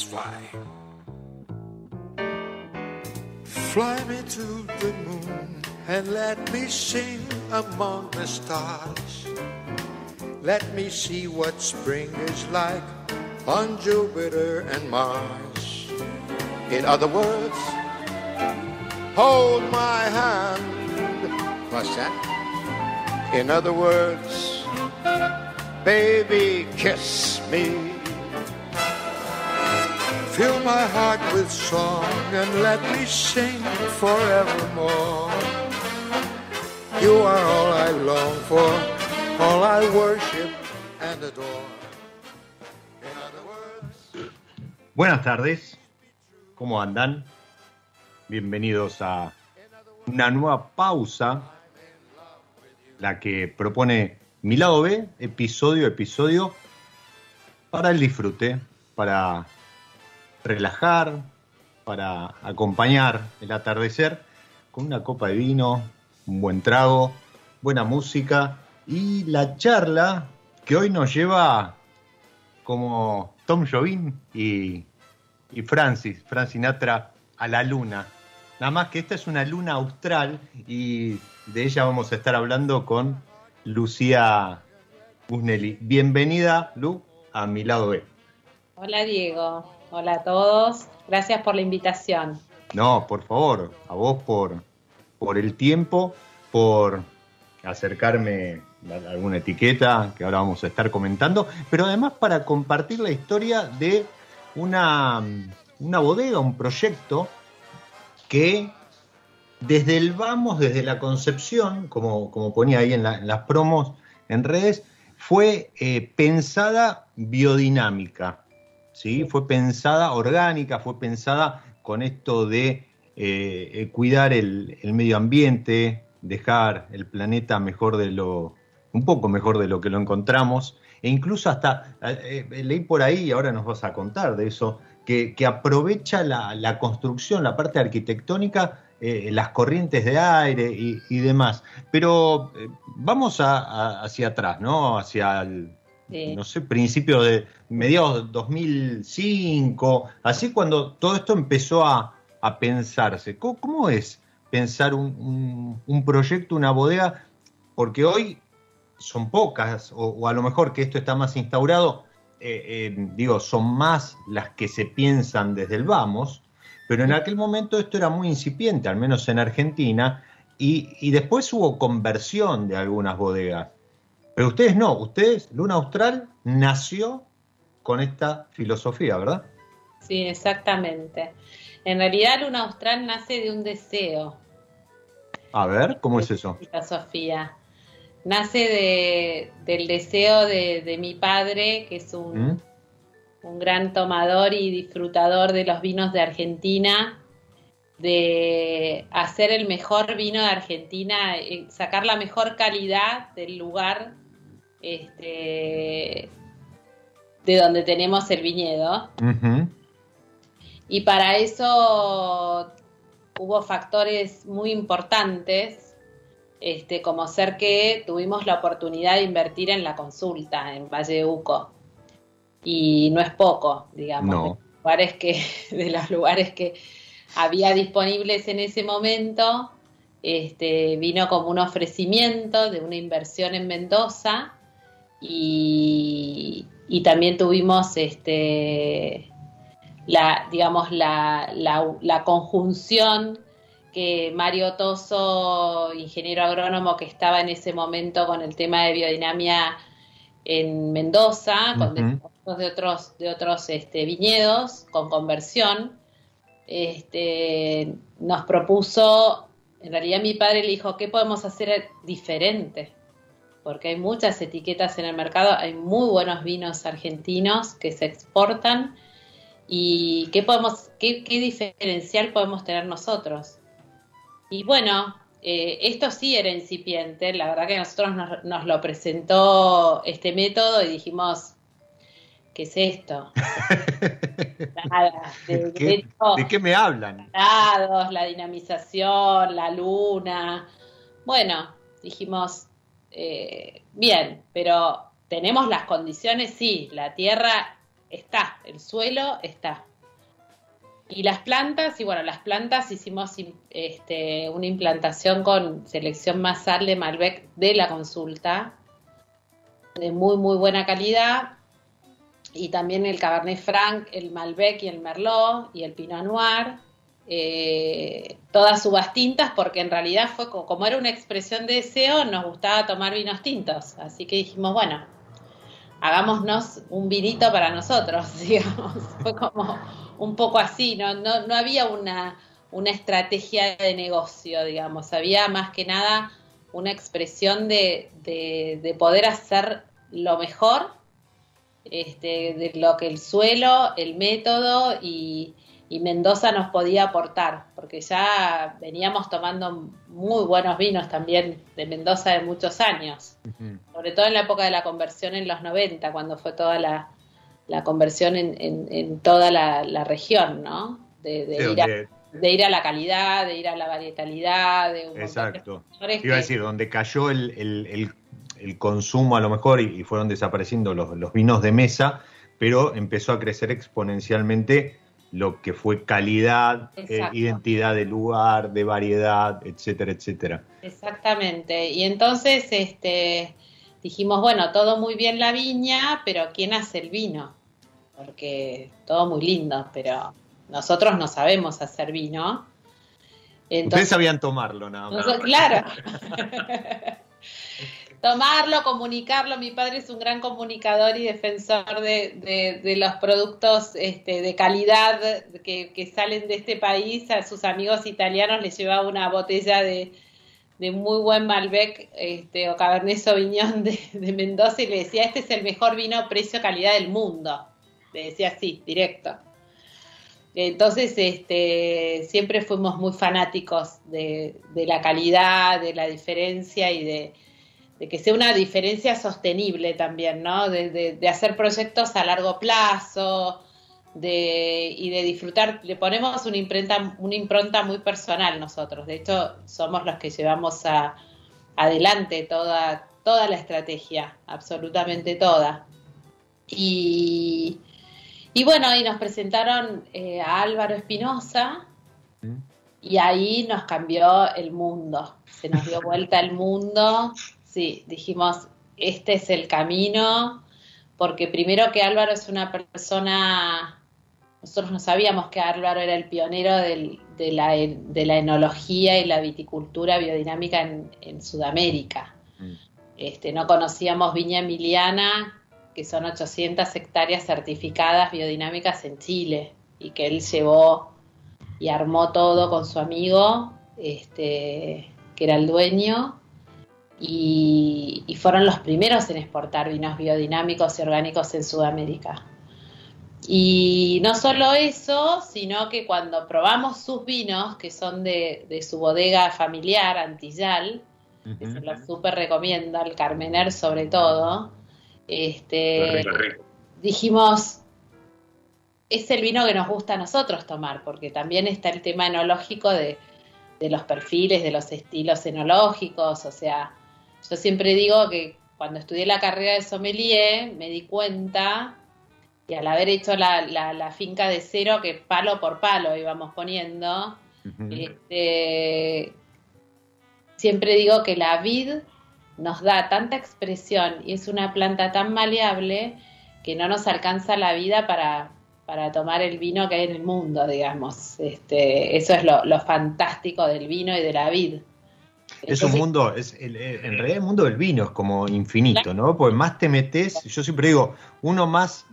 Let's fly. Fly me to the moon and let me sing among the stars. Let me see what spring is like on Jupiter and Mars. In other words, hold my hand. What's that? In other words, baby, kiss me. Fill my heart with song and let me sing forevermore. You are all I long for, all I worship and adore. In other words, Buenas tardes, ¿cómo andan? Bienvenidos a una nueva pausa, la que propone mi lado B, episodio episodio, para el disfrute, para relajar, para acompañar el atardecer con una copa de vino, un buen trago, buena música y la charla que hoy nos lleva como Tom Jobim y, y Francis, Francis Sinatra a la luna. Nada más que esta es una luna austral y de ella vamos a estar hablando con Lucía Busnelli. Bienvenida, Lu, a mi lado B. Hola Diego, hola a todos, gracias por la invitación. No, por favor, a vos por, por el tiempo, por acercarme a alguna etiqueta que ahora vamos a estar comentando, pero además para compartir la historia de una, una bodega, un proyecto que desde el vamos, desde la concepción, como, como ponía ahí en, la- las promos en redes, fue eh, pensada biodinámica, ¿sí? fue pensada orgánica, fue pensada con esto de eh, cuidar el, el medio ambiente, dejar el planeta mejor de lo, un poco mejor de lo que lo encontramos, e incluso hasta, eh, eh, leí por ahí, y ahora nos vas a contar de eso, que, que aprovecha la, la construcción, la parte arquitectónica, eh, las corrientes de aire y, y demás. Pero vamos a- a- hacia atrás, ¿no? Hacia el, No sé, principio de mediados de 2005, así cuando todo esto empezó a, a pensarse. ¿Cómo, es pensar un, un- proyecto, una bodega? Porque hoy son pocas, o, o a lo mejor que esto está más instaurado, eh, eh, digo, son más las que se piensan desde el vamos, pero en aquel momento esto era muy incipiente, al menos en Argentina, y, y después hubo conversión de algunas bodegas. Pero ustedes no, ustedes, Luna Austral, nació con esta filosofía, ¿verdad? Sí, exactamente. En realidad Luna Austral nace de un deseo, A ver, ¿cómo es eso? filosofía. Nace de, del deseo de, de mi padre, que es un, ¿Mm? un gran tomador y disfrutador de los vinos de Argentina, de hacer el mejor vino de Argentina, eh, sacar la mejor calidad del lugar este, de donde tenemos el viñedo. Y para eso hubo factores muy importantes, este, como ser que tuvimos la oportunidad de invertir en la consulta en Valle de Uco. Y no es poco, digamos, No. de, los lugares que, de los lugares que había disponibles en ese momento. Este, vino como un ofrecimiento de una inversión en Mendoza y, y también tuvimos este, la, digamos, la, la, la conjunción que Mario Toso, ingeniero agrónomo que estaba en ese momento con el tema de biodinamia en Mendoza, con Ujú. depósitos de otros, de otros este, viñedos, con conversión, este, nos propuso, en realidad mi padre le dijo, ¿qué podemos hacer diferente? Porque hay muchas etiquetas en el mercado, hay muy buenos vinos argentinos que se exportan y qué podemos, qué, qué diferencial podemos tener nosotros. Y bueno, eh, esto sí era incipiente, la verdad que nosotros nos, nos lo presentó este método y dijimos, ¿qué es esto? Nada, de, de ¿Qué- hecho, ¿De qué me hablan? lados, la dinamización, la luna. Bueno, dijimos, eh, bien, pero tenemos las condiciones, sí, la tierra está, el suelo está. Y las plantas, y bueno, las plantas hicimos im- este, una implantación con selección masal de Malbec de la consulta, de muy, muy buena calidad, y también el Cabernet Franc, el Malbec y el Merlot y el Pinot Noir, eh, todas uvas tintas, porque en realidad fue co- como era una expresión de deseo, nos gustaba tomar vinos tintos, así que dijimos, bueno, hagámonos un vinito para nosotros, digamos, fue como un poco así, no, no, no había una, una estrategia de negocio, digamos, había más que nada una expresión de, de, de poder hacer lo mejor este, de lo que el suelo, el método y, y Mendoza nos podía aportar, porque ya veníamos tomando muy buenos vinos también de Mendoza de muchos años, sobre todo en la época de la conversión en los 90, cuando fue toda la, la conversión en, en- en toda la, la región, ¿no? De, de Sí, ir a, de ir a la calidad, de ir a la varietalidad, de un de exacto. factores Iba a decir, donde cayó el, el- el- el consumo a lo mejor y, y fueron desapareciendo los, los vinos de mesa, pero empezó a crecer exponencialmente lo que fue calidad, eh, identidad de lugar, de variedad, etcétera, etcétera. Exactamente. Y entonces este, dijimos, bueno, todo muy bien la viña, pero ¿quién hace el vino? Porque todo muy lindo, pero nosotros no sabemos hacer vino. Ustedes sabían tomarlo nada más. Noso- claro. Tomarlo, comunicarlo. Mi padre es un gran comunicador y defensor de, de- los productos este, de calidad que, que salen de este país. A sus amigos italianos les llevaba una botella de, de muy buen Malbec este, o Cabernet Sauvignon de, de Mendoza y le decía, este es el mejor vino precio-calidad del mundo. Le decía así, directo. Entonces, este, siempre fuimos muy fanáticos de, de la calidad, de la diferencia y de, de que sea una diferencia sostenible también, ¿no? De, de- de hacer proyectos a largo plazo de, y de disfrutar. Le ponemos una imprenta, una impronta muy personal nosotros. De hecho, somos los que llevamos a, adelante toda, toda la estrategia, absolutamente toda. Y, y bueno, y nos presentaron eh, a Álvaro Espinosa ¿Mm? y ahí nos cambió el mundo. Se nos dio vuelta el mundo. Sí, dijimos, este es el camino, porque primero que Álvaro es una persona, nosotros no sabíamos que Álvaro era el pionero del- de, la, de la enología y la viticultura biodinámica en, en Sudamérica. Mm. Este, no conocíamos Viña Emiliana, que son 800 hectáreas certificadas biodinámicas en Chile, y que él llevó y armó todo con su amigo, este, que era el dueño, y, y fueron los primeros en exportar vinos biodinámicos y orgánicos en Sudamérica. Y no solo eso, sino que cuando probamos sus vinos, que son de, de su bodega familiar, Antillal, que se los súper recomiendo, al Carmener sobre todo, este, dijimos, es el vino que nos gusta a nosotros tomar, porque también está el tema enológico de, de los perfiles, de los estilos enológicos, o sea, yo siempre digo que cuando estudié la carrera de sommelier me di cuenta y al haber hecho la, la, finca de cero que palo por palo íbamos poniendo, este, siempre digo que la vid nos da tanta expresión y es una planta tan maleable que no nos alcanza la vida para, para tomar el vino que hay en el mundo, digamos. Este, eso es lo, fantástico del vino y de la vid. Es un mundo, es en realidad el mundo del vino es como infinito, ¿no? Porque más te metes, yo siempre digo, uno más,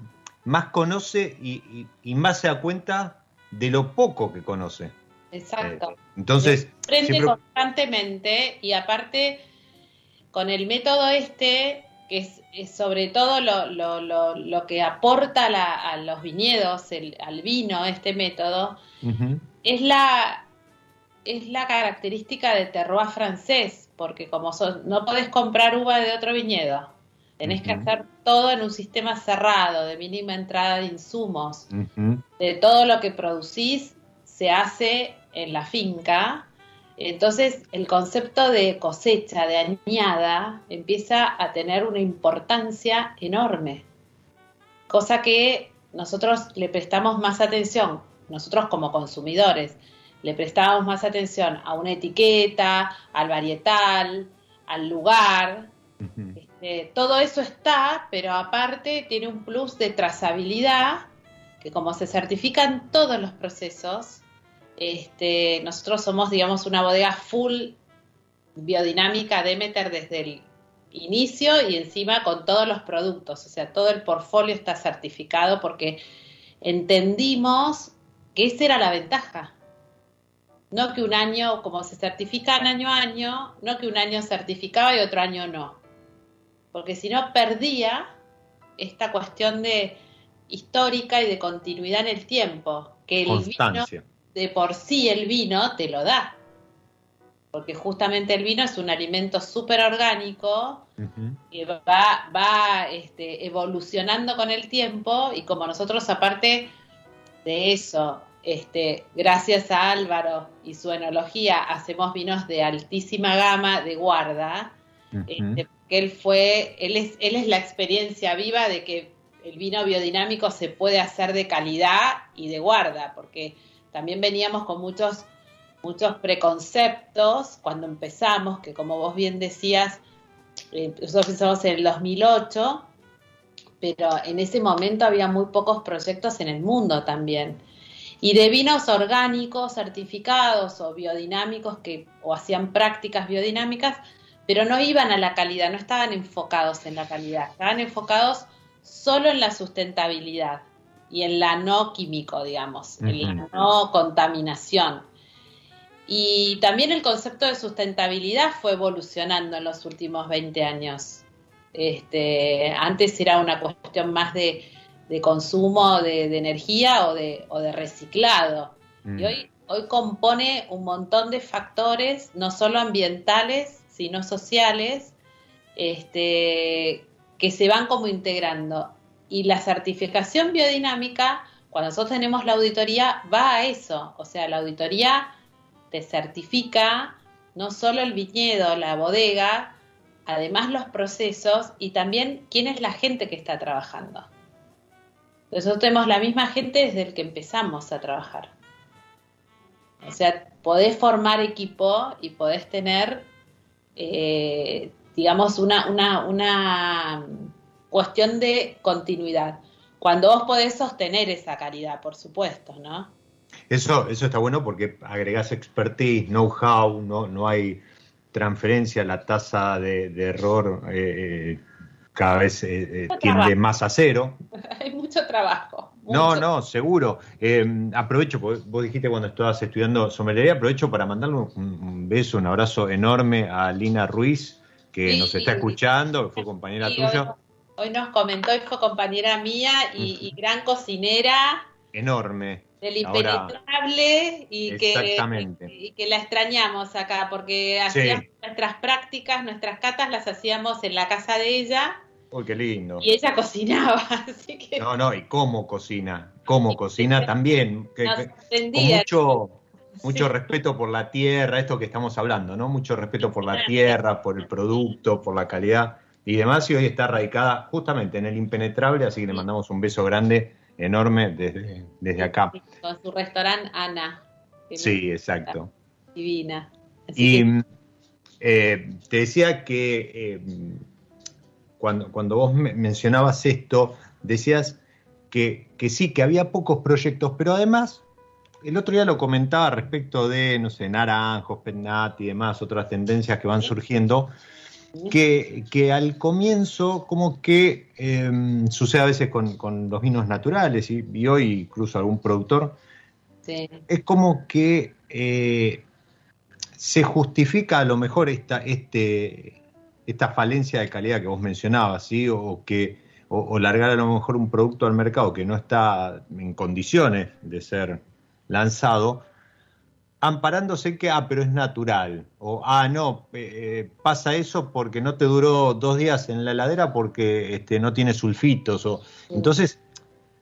más conoce y, más se da cuenta de lo poco que conoce. Exacto. Eh, entonces. Aprende constantemente y aparte, con el método este, que es, sobre todo lo, que aporta a los viñedos, al vino, este método, es, la, es la característica de terroir francés, porque como no podés comprar uva de otro viñedo, tenés que hacer todo en un sistema cerrado, de mínima entrada de insumos, de todo lo que producís se hace en la finca. Entonces el concepto de cosecha, de añada, empieza a tener una importancia enorme, cosa que nosotros le prestamos más atención, nosotros como consumidores, le prestamos más atención a una etiqueta, al varietal, al lugar. Este, todo eso está, pero aparte tiene un plus de trazabilidad, que como se certifican todos los procesos, este, nosotros somos, digamos, una bodega full biodinámica Demeter desde el inicio y encima con todos los productos, o sea, todo el portfolio está certificado porque entendimos que esa era la ventaja. No que un año, como se certifican año a año, no que un año certificaba y otro año no. Porque si no perdía esta cuestión de histórica y de continuidad en el tiempo. Que el Constancia de por sí el vino te lo da. Porque justamente el vino es un alimento súper orgánico que va, va este, evolucionando con el tiempo y como nosotros aparte de eso, este, gracias a Álvaro y su enología, hacemos vinos de altísima gama de guarda, este, que él fue, él es, él es la experiencia viva de que el vino biodinámico se puede hacer de calidad y de guarda, porque también veníamos con muchos, muchos preconceptos cuando empezamos, que como vos bien decías, eh, nosotros empezamos en el 2008, pero en ese momento había muy pocos proyectos en el mundo también. Y de vinos orgánicos certificados o biodinámicos que o hacían prácticas biodinámicas, pero no iban a la calidad, no estaban enfocados en la calidad, estaban enfocados solo en la sustentabilidad y en la no químico, digamos, en la no contaminación. Y también el concepto de sustentabilidad fue evolucionando en los últimos 20 años. Este, antes era una cuestión más de, consumo de, energía o de, o de reciclado. Y mm. hoy, hoy compone un montón de factores, no solo ambientales, sino sociales, este, que se van como integrando. Y la certificación biodinámica, cuando nosotros tenemos la auditoría, va a eso. O sea, la auditoría te certifica no solo el viñedo, la bodega, además los procesos y también quién es la gente que está trabajando. Nosotros tenemos la misma gente desde el que empezamos a trabajar. O sea, podés formar equipo y podés tener, eh, digamos, una, una, una cuestión de continuidad. Cuando vos podés sostener esa calidad, por supuesto, ¿no? Eso, eso está bueno porque agregás expertise, know-how, no, no hay transferencia, la tasa de, error eh, eh, cada vez eh, tiende más a cero. Hay mucho trabajo. No, no, seguro. aprovecho, vos dijiste cuando estabas estudiando sommelería, aprovecho para mandarle un, beso, un abrazo enorme a Lina Ruiz, que nos está escuchando, que fue compañera tuya hoy nos comentó, fue compañera mía y, gran cocinera. Enorme. Del impenetrable y, que, y, que la extrañamos acá, porque hacíamos nuestras prácticas, nuestras catas las hacíamos en la casa de ella. Uy, qué lindo. Y ella cocinaba, así que... No, no, y cómo cocina, cómo cocina también. Que, con mucho, mucho respeto por la tierra, esto que estamos hablando, ¿no? Mucho respeto por la tierra, por el producto, por la calidad y demás, y hoy está radicada justamente en el impenetrable, así que le mandamos un beso grande, enorme, desde, desde acá. Con su restaurante Ana. Sí, exacto. Divina. y eh, te decía que eh, cuando, cuando vos mencionabas esto, decías que, que sí, que había pocos proyectos, pero además el otro día lo comentaba respecto de, no sé, naranjos, pennat y demás, otras tendencias que van surgiendo, que, que al comienzo como que em, sucede a veces con, los vinos naturales, y, hoy incluso algún productor, es como que eh, se justifica a lo mejor esta, este, esta falencia de calidad que vos mencionabas, ¿sí? o que o, largar a lo mejor un producto al mercado que no está en condiciones de ser lanzado, amparándose que, ah, pero es natural, o, ah, no, eh, eh, pasa eso porque no te duró dos días en la heladera porque este, no tiene sulfitos, o, entonces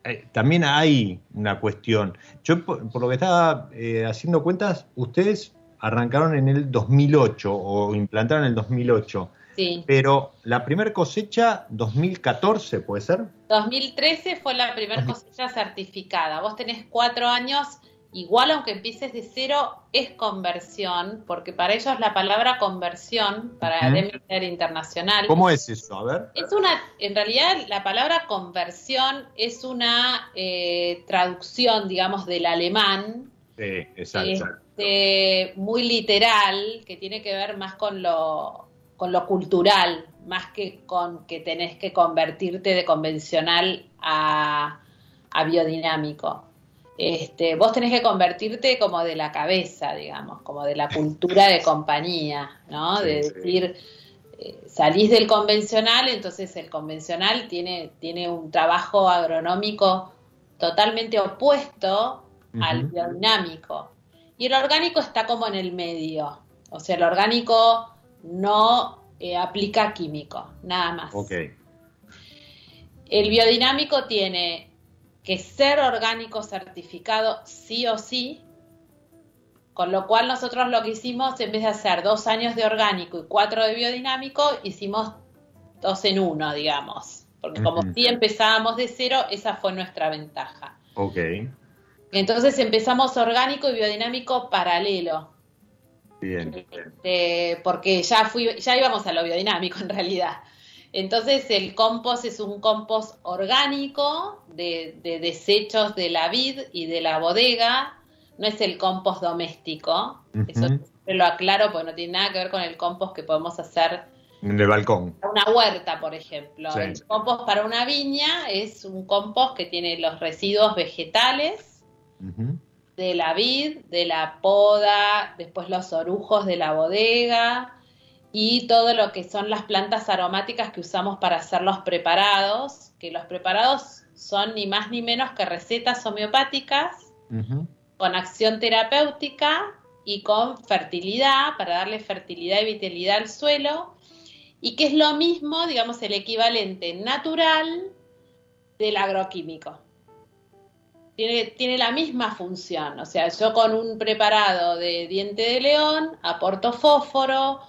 eh, también hay una cuestión. Yo, por, lo que estaba haciendo cuentas, ustedes arrancaron en el 2008 o implantaron en el 2008. Sí. Pero la primera cosecha, 2014, ¿puede ser? 2013 fue la primera cosecha certificada. Vos tenés cuatro años igual aunque empieces de cero, es conversión, porque para ellos la palabra conversión, para el Internacional. ¿Cómo es eso? A ver. Es una, en realidad, la palabra conversión es una eh, traducción, digamos, del alemán. Sí, exacto. Este, muy literal, que tiene que ver más con lo, con lo cultural, más que con que tenés que convertirte de convencional a, a biodinámico este, vos tenés que convertirte como de la cabeza, digamos, como de la cultura de compañía, ¿no? de decir, eh, salís del convencional, entonces el convencional tiene, tiene un trabajo agronómico totalmente opuesto al biodinámico. Y el orgánico está como en el medio. O sea, el orgánico no eh, aplica químico, nada más. El biodinámico tiene que ser orgánico certificado sí o sí, con lo cual nosotros lo que hicimos, en vez de hacer dos años de orgánico y cuatro de biodinámico, hicimos dos en uno, digamos. Porque como si empezábamos de cero, esa fue nuestra ventaja. Ok. Entonces empezamos orgánico y biodinámico paralelo. Bien. Este, porque ya, fui, ya íbamos a lo biodinámico en realidad. Entonces el compost es un compost orgánico de, desechos de la vid y de la bodega, no es el compost doméstico, eso lo aclaro porque no tiene nada que ver con el compost que podemos hacer en el balcón. Una huerta, por ejemplo. El compost para una viña es un compost que tiene los residuos vegetales de la vid, de la poda, después los orujos de la bodega, y todo lo que son las plantas aromáticas que usamos para hacer los preparados, que los preparados son ni más ni menos que recetas homeopáticas con acción terapéutica y con fertilidad, para darle fertilidad y vitalidad al suelo, y que es lo mismo, digamos, el equivalente natural del agroquímico. Tiene, tiene, la misma función, o sea, yo con un preparado de diente de león aporto fósforo,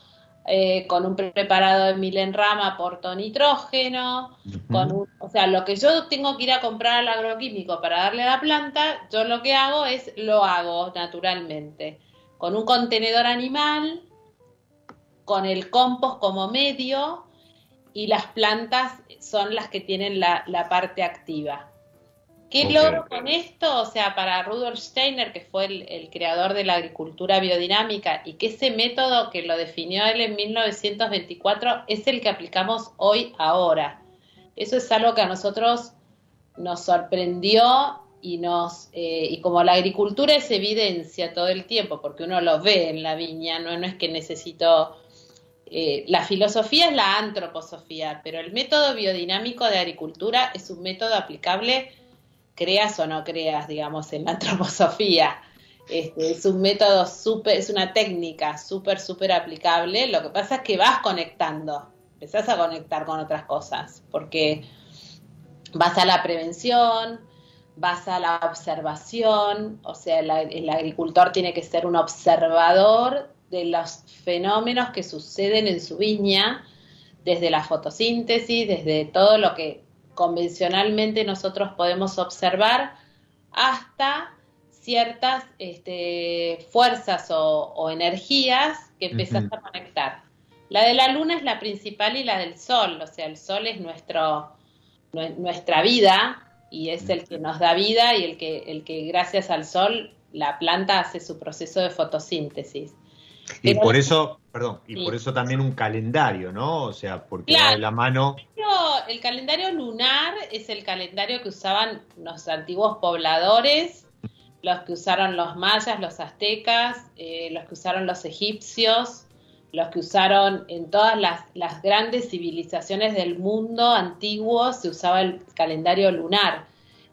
eh, con un preparado de milenrama aporto nitrógeno, con o sea, lo que yo tengo que ir a comprar al agroquímico para darle a la planta, yo lo que hago es lo hago naturalmente, con un contenedor animal, con el compost como medio y las plantas son las que tienen la parte activa. ¿Qué logro con esto? O sea, para Rudolf Steiner, que fue el, creador de la agricultura biodinámica, y que ese método que lo definió él en 1924 es el que aplicamos hoy, ahora. Eso es algo que a nosotros nos sorprendió y nos eh, y como la agricultura es evidencia todo el tiempo, porque uno lo ve en la viña, no, no es que necesito... Eh, la filosofía es la antroposofía, pero el método biodinámico de agricultura es un método aplicable creas o no creas, digamos, en la antroposofía. Este, es un método súper, es una técnica súper, súper aplicable. Lo que pasa es que vas conectando, empezás a conectar con otras cosas, porque vas a la prevención, basa la observación, o sea, el agricultor tiene que ser un observador de los fenómenos que suceden en su viña, desde la fotosíntesis, desde todo lo que convencionalmente nosotros podemos observar, hasta ciertas este, fuerzas o, energías que empezás a conectar. La de la luna es la principal y la del sol, o sea, el sol es nuestro, nuestra vida y es el que nos da vida y el que, el que gracias al sol la planta hace su proceso de fotosíntesis. Y por eso, perdón, y por eso también un calendario, ¿no? O sea, porque de la mano. El calendario lunar es el calendario que usaban los antiguos pobladores, los que usaron los mayas, los aztecas, eh, los que usaron los egipcios, los que usaron en todas las, las grandes civilizaciones del mundo antiguo, se usaba el calendario lunar.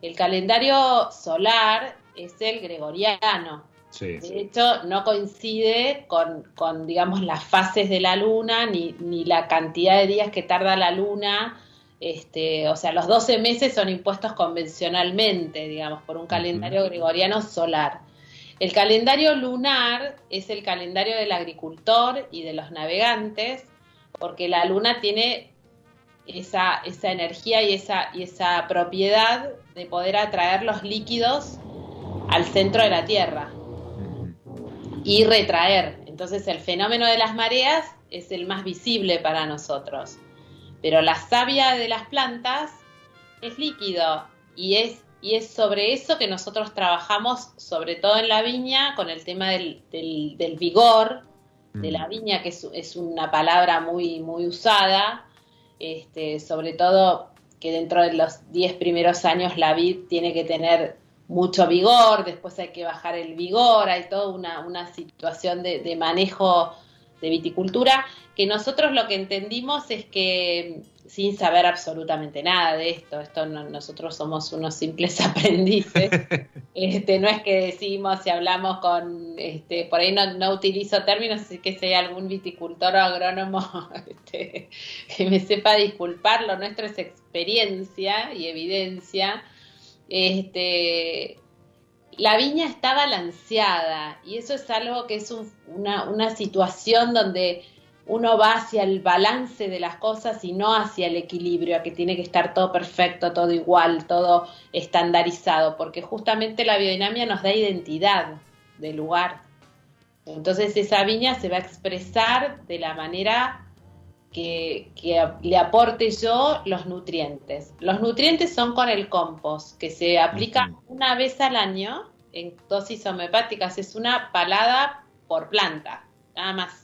El calendario solar es el gregoriano. De hecho, no coincide con, con, digamos, las fases de la luna, ni, ni, la cantidad de días que tarda la luna. Este, o sea, los 12 meses son impuestos convencionalmente, digamos, por un calendario gregoriano solar. El calendario lunar es el calendario del agricultor y de los navegantes, porque la luna tiene esa, esa energía y esa, y esa propiedad de poder atraer los líquidos al centro de la Tierra y retraer. Entonces el fenómeno de las mareas es el más visible para nosotros. Pero la savia de las plantas es líquido y es y es sobre eso que nosotros trabajamos, sobre todo en la viña, con el tema del, del, vigor de la mm. viña, que es, una palabra muy, muy usada, este, sobre todo que dentro de los 10 primeros años la vid tiene que tener mucho vigor, después hay que bajar el vigor, hay toda una, una situación de, de manejo de viticultura, que nosotros lo que entendimos es que sin saber absolutamente nada de esto. Esto nosotros somos unos simples aprendices. Este, no es que decimos si hablamos con, este, por ahí no, utilizo términos, así que si hay algún viticultor o agrónomo este, que me sepa disculpar, lo nuestro es experiencia y evidencia. Este, la viña está balanceada y eso es algo que es una, una situación donde uno va hacia el balance de las cosas y no hacia el equilibrio, a que tiene que estar todo perfecto, todo igual, todo estandarizado, porque justamente la biodinamia nos da identidad del lugar. Entonces esa viña se va a expresar de la manera que, le aporte yo los nutrientes. Los nutrientes son con el compost, que se aplica una vez al año en dosis homeopáticas, es una palada por planta, nada más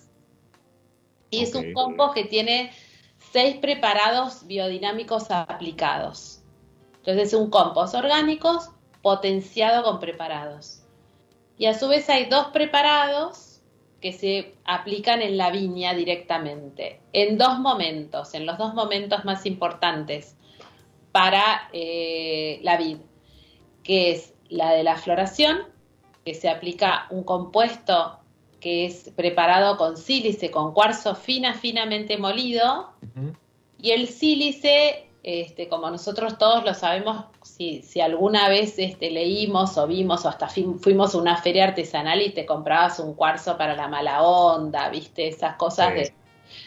y es un compost que tiene seis preparados biodinámicos aplicados. Entonces es un compost orgánico potenciado con preparados. Y a su vez hay dos preparados que se aplican en la viña directamente, en dos momentos, en los dos momentos más importantes para eh, la vid, que es la de la floración, que se aplica un compuesto que es preparado con sílice, con cuarzo fina, finamente molido. Y el sílice, este, como nosotros todos lo sabemos, si, si alguna vez este, leímos o vimos o hasta fuimos a una feria artesanal y te comprabas un cuarzo para la mala onda, viste, esas cosas de,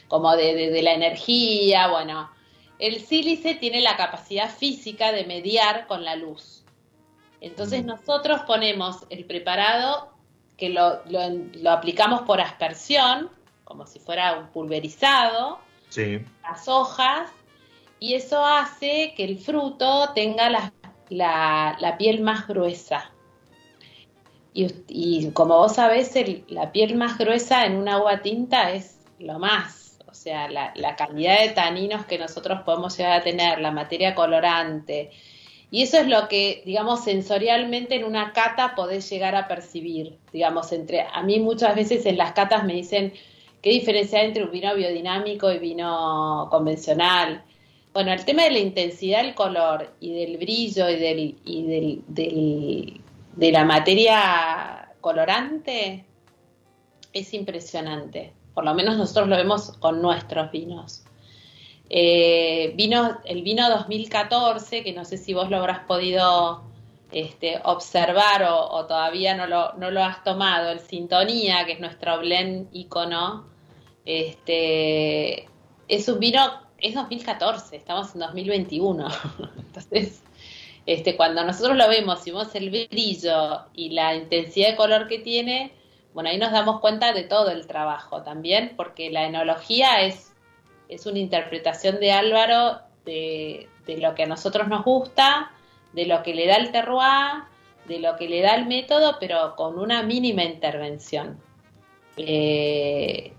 como de, de la energía, bueno. El sílice tiene la capacidad física de mediar con la luz. Entonces nosotros ponemos el preparado que lo, lo, aplicamos por aspersión, como si fuera un pulverizado, las hojas, y eso hace que el fruto tenga la, la, piel más gruesa. Y, como vos sabés, la piel más gruesa en un agua tinta es lo más. O sea, la, calidad de taninos que nosotros podemos llegar a tener, la materia colorante, y eso es lo que, digamos, sensorialmente en una cata podés llegar a percibir. Digamos, entre a mí muchas veces en las catas me dicen qué diferencia hay entre un vino biodinámico y vino convencional. Bueno, el tema de la intensidad del color y del brillo y, del, y del, de la materia colorante es impresionante. Por lo menos nosotros lo vemos con nuestros vinos. Eh, vino, el vino 2014, que no sé si vos lo habrás podido este, observar o, todavía no lo, no lo has tomado, el Sintonía, que es nuestro blend icono, este, es un vino, es 2014, estamos en 2021. Entonces, este, cuando nosotros lo vemos y vemos el brillo y la intensidad de color que tiene, bueno, ahí nos damos cuenta de todo el trabajo también, porque la enología es, es una interpretación de Álvaro de, de lo que a nosotros nos gusta, de lo que le da el terroir, de lo que le da el método, pero con una mínima intervención. Eh,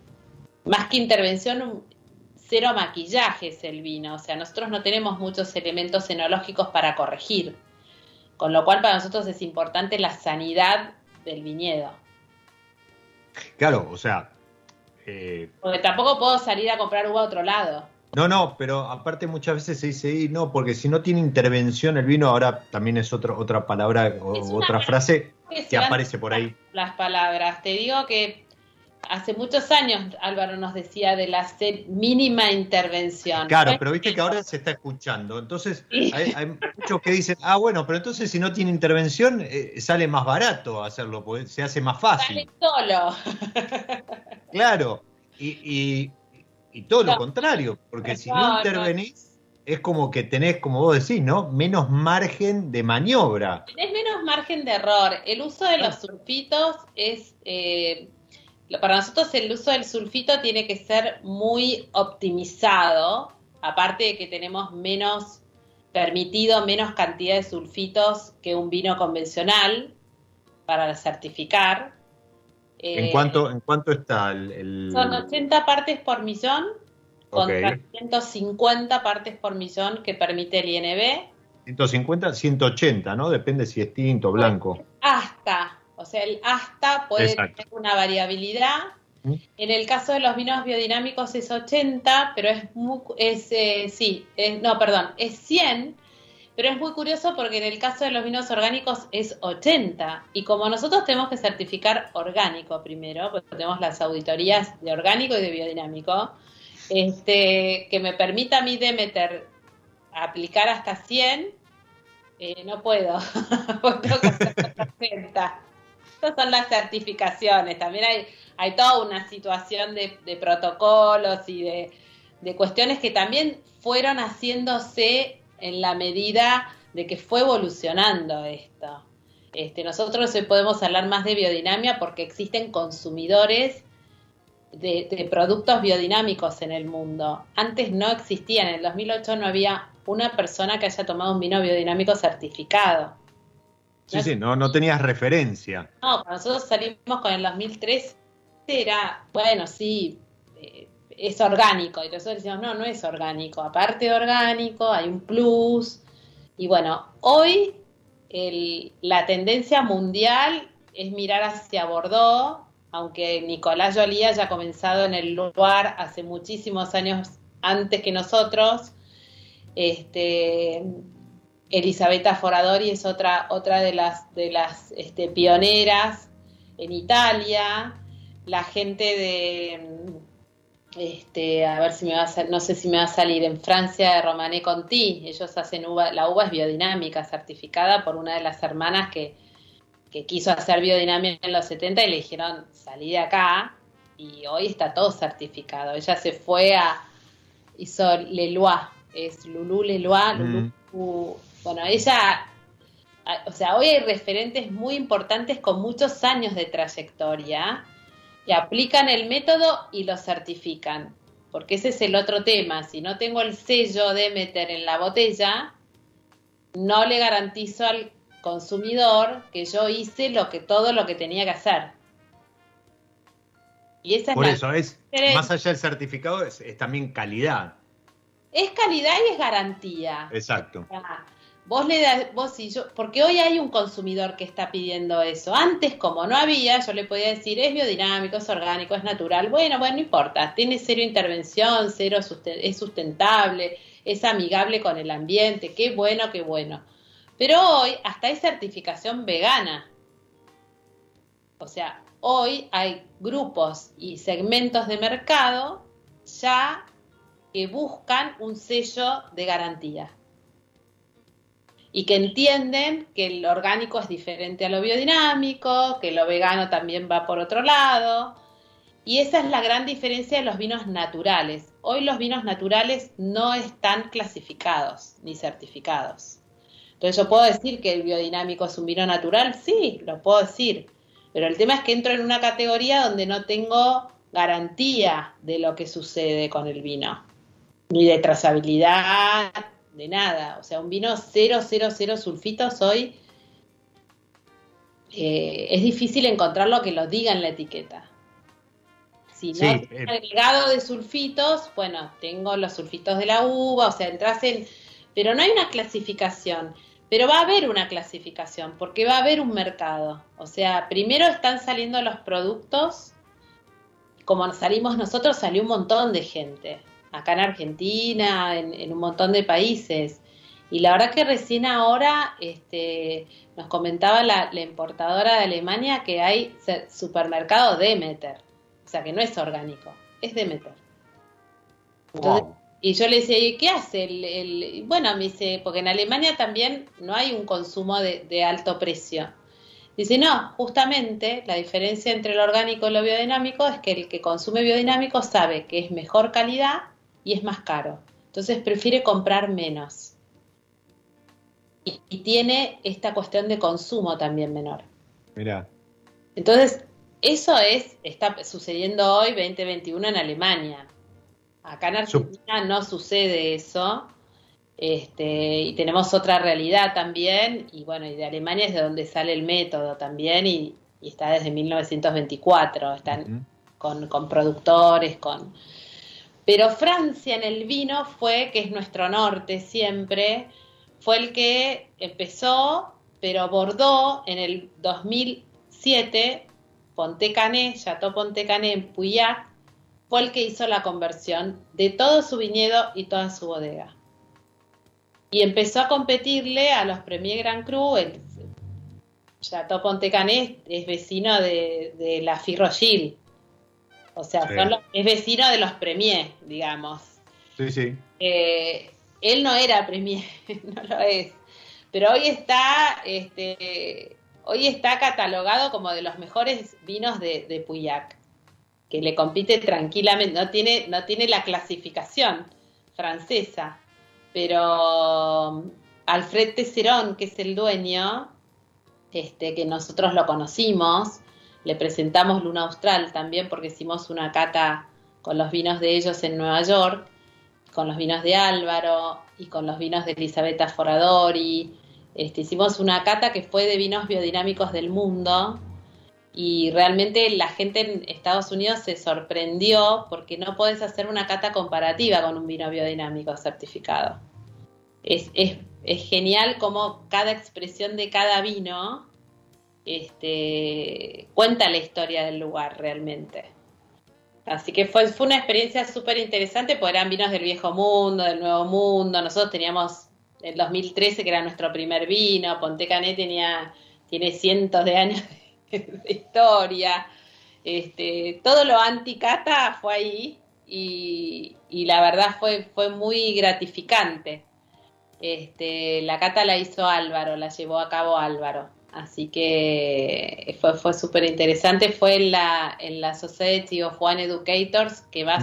más que intervención, cero maquillaje es el vino, o sea, nosotros no tenemos muchos elementos enológicos para corregir, con lo cual para nosotros es importante la sanidad del viñedo. Claro, o sea... Eh, porque tampoco puedo salir a comprar uva a otro lado. No, no, pero aparte muchas veces se dice, no, porque si no tiene intervención el vino, ahora también es otro, otra palabra o otra frase que, aparece por ahí. Las palabras, te digo que hace muchos años Álvaro nos decía de la mínima intervención. Claro, pero viste que ahora se está escuchando. Entonces hay, muchos que dicen, ah, bueno, pero entonces si no tiene intervención eh, sale más barato hacerlo, porque se hace más fácil. Sale solo. Claro, y y todo lo contrario, porque si no intervenís, es como que tenés, como vos decís, ¿no? Menos margen de maniobra. Tenés menos margen de error. El uso de los sulfitos es. Eh, para nosotros, el uso del sulfito tiene que ser muy optimizado. Aparte de que tenemos menos permitido menos cantidad de sulfitos que un vino convencional para certificar. ¿En, cuánto, ¿En cuánto está el, Son 80 partes por millón contra 150 partes por millón que permite el INB. 150, 180, ¿no? Depende si es tinto blanco. Hasta, o sea, el hasta puede tener una variabilidad. En el caso de los vinos biodinámicos es 80, pero es, muy, es eh, sí, no, perdón, es 100, pero es muy curioso porque en el caso de los vinos orgánicos es 80. Y como nosotros tenemos que certificar orgánico primero, porque tenemos las auditorías de orgánico y de biodinámico, este, que me permita a mí Demeter aplicar hasta 100, eh, no puedo. tengo que hacer 80. Estas son las certificaciones. También hay, hay toda una situación de, protocolos y de, cuestiones que también fueron haciéndose en la medida de que fue evolucionando esto. Este, nosotros hoy podemos hablar más de biodinamia porque existen consumidores de, productos biodinámicos en el mundo. Antes no existían, en el 2008 no había una persona que haya tomado un vino biodinámico certificado. Sí, sí, no, no tenías referencia. No, nosotros salimos con el 2003, era, bueno, sí, eh, es orgánico. Y nosotros decimos, no, no es orgánico. Aparte de orgánico, hay un plus. Y bueno, hoy la tendencia mundial es mirar hacia Bordeaux, aunque Nicolás Jolie haya comenzado en el lugar hace muchísimos años antes que nosotros. Este, Elisabetta Foradori es otra, otra de las, de las este, pioneras en Italia. La gente de este, a ver si me va a no sé si me va a salir en Francia de Romané Conti, ellos hacen uva, la uva es biodinámica, certificada por una de las hermanas que, quiso hacer biodinámica en los 70 y le dijeron, salí de acá, y hoy está todo certificado. Ella se fue a, hizo Lelois, es Lulu Lelois, mm. Bueno, ella, o sea, hoy hay referentes muy importantes con muchos años de trayectoria, que aplican el método y lo certifican. Porque ese es el otro tema. Si no tengo el sello de meter en la botella, no le garantizo al consumidor que yo hice lo que todo lo que tenía que hacer. Y esa Por eso es más allá del certificado es, también calidad. Es calidad y es garantía. Exacto. Vos le das, vos y yo, porque hoy hay un consumidor que está pidiendo eso. Antes, como no había, yo le podía decir, es biodinámico, es orgánico, es natural. Bueno, bueno, no importa, tiene cero intervención, cero es sustentable, es amigable con el ambiente, qué bueno, qué bueno. Pero hoy hasta hay certificación vegana. O sea, hoy hay grupos y segmentos de mercado ya que buscan un sello de garantía. Y que entienden que el orgánico es diferente a lo biodinámico, que lo vegano también va por otro lado. Y esa es la gran diferencia de los vinos naturales. Hoy los vinos naturales no están clasificados ni certificados. Entonces yo puedo decir que el biodinámico es un vino natural, sí, lo puedo decir, pero el tema es que entro en una categoría donde no tengo garantía de lo que sucede con el vino, ni de trazabilidad, de nada. O sea, un vino 000 sulfitos hoy eh, es difícil encontrarlo que lo diga en la etiqueta. Si no es eh. agregado de sulfitos, bueno, tengo los sulfitos de la uva, o sea, entras en... Pero no hay una clasificación. Pero va a haber una clasificación, porque va a haber un mercado. O sea, primero están saliendo los productos, como salimos nosotros, salió un montón de gente, acá en Argentina, en, un montón de países. Y la verdad que recién ahora este, nos comentaba la, importadora de Alemania que hay supermercados Demeter, o sea que no es orgánico, es Demeter. Y yo le decía, ¿y qué hace? El, Bueno, me dice, porque en Alemania también no hay un consumo de, alto precio. Dice, no, justamente la diferencia entre lo orgánico y lo biodinámico es que el que consume biodinámico sabe que es mejor calidad y es más caro. Entonces prefiere comprar menos. Y, y tiene esta cuestión de consumo también menor. Mira. Entonces, eso es, está sucediendo hoy 2021 en Alemania. Acá en Argentina no sucede eso. Este, y tenemos otra realidad también, y bueno, y de Alemania es de donde sale el método también, y, está desde 1924, están con, con, productores, con... Pero Francia en el vino fue, que es nuestro norte siempre, fue el que empezó, pero Bordeaux en el 2007, Pontecané, Chateau Pontecané en Puyac, fue el que hizo la conversión de todo su viñedo y toda su bodega. Y empezó a competirle a los Premier Grand Cru. El Chateau Pontecané es vecino de, la Firrogil. O sea, es vecino de los Premier, digamos. Sí, sí. Eh, él no era Premier, no lo es. Pero hoy está, este, hoy está catalogado como de los mejores vinos de, de Puyac que le compite tranquilamente, no tiene, no tiene la clasificación francesa, pero um, Alfred Tesserón, que es el dueño, este, que nosotros lo conocimos, le presentamos Luna Austral también porque hicimos una cata con los vinos de ellos en Nueva York, con los vinos de Álvaro y con los vinos de Elisabetta Foradori. Este, hicimos una cata que fue de vinos biodinámicos del mundo y realmente la gente en Estados Unidos se sorprendió porque no puedes hacer una cata comparativa con un vino biodinámico certificado. Es, es, es genial como cada expresión de cada vino este, cuenta la historia del lugar realmente. Así que fue, fue una experiencia súper interesante, porque eran vinos del viejo mundo, del nuevo mundo. Nosotros teníamos el 2013, que era nuestro primer vino, Ponte Canet tenía, tiene cientos de años de historia. Este, todo lo anti-cata fue ahí y, la verdad fue, fue muy gratificante. Este, la cata la hizo Álvaro, la llevó a cabo Álvaro. Así que fue, fue súper interesante. Fue en la, en la Society of One Educators, que va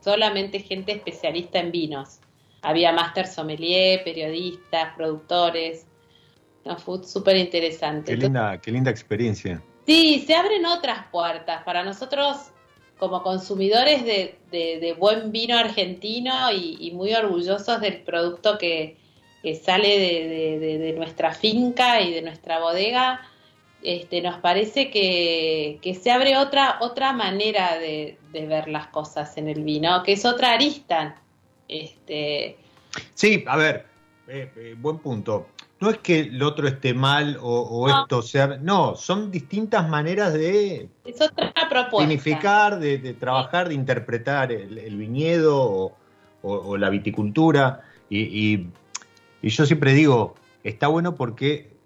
solamente gente especialista en vinos. Había máster sommelier, periodistas, productores. No, fue súper interesante. Qué linda, qué linda experiencia. Sí, se abren otras puertas. Para nosotros, como consumidores de, buen vino argentino y, muy orgullosos del producto que, sale de, nuestra finca y de nuestra bodega, este, nos parece que, se abre otra, otra manera de, ver las cosas en el vino, que es otra arista. Este... Sí, a ver, eh, eh, buen punto no es que el otro esté mal o, esto sea. No, son distintas maneras de. Es otra propuesta. Significar, de, trabajar, de interpretar el, viñedo o, la viticultura. Y, yo siempre digo, está bueno porque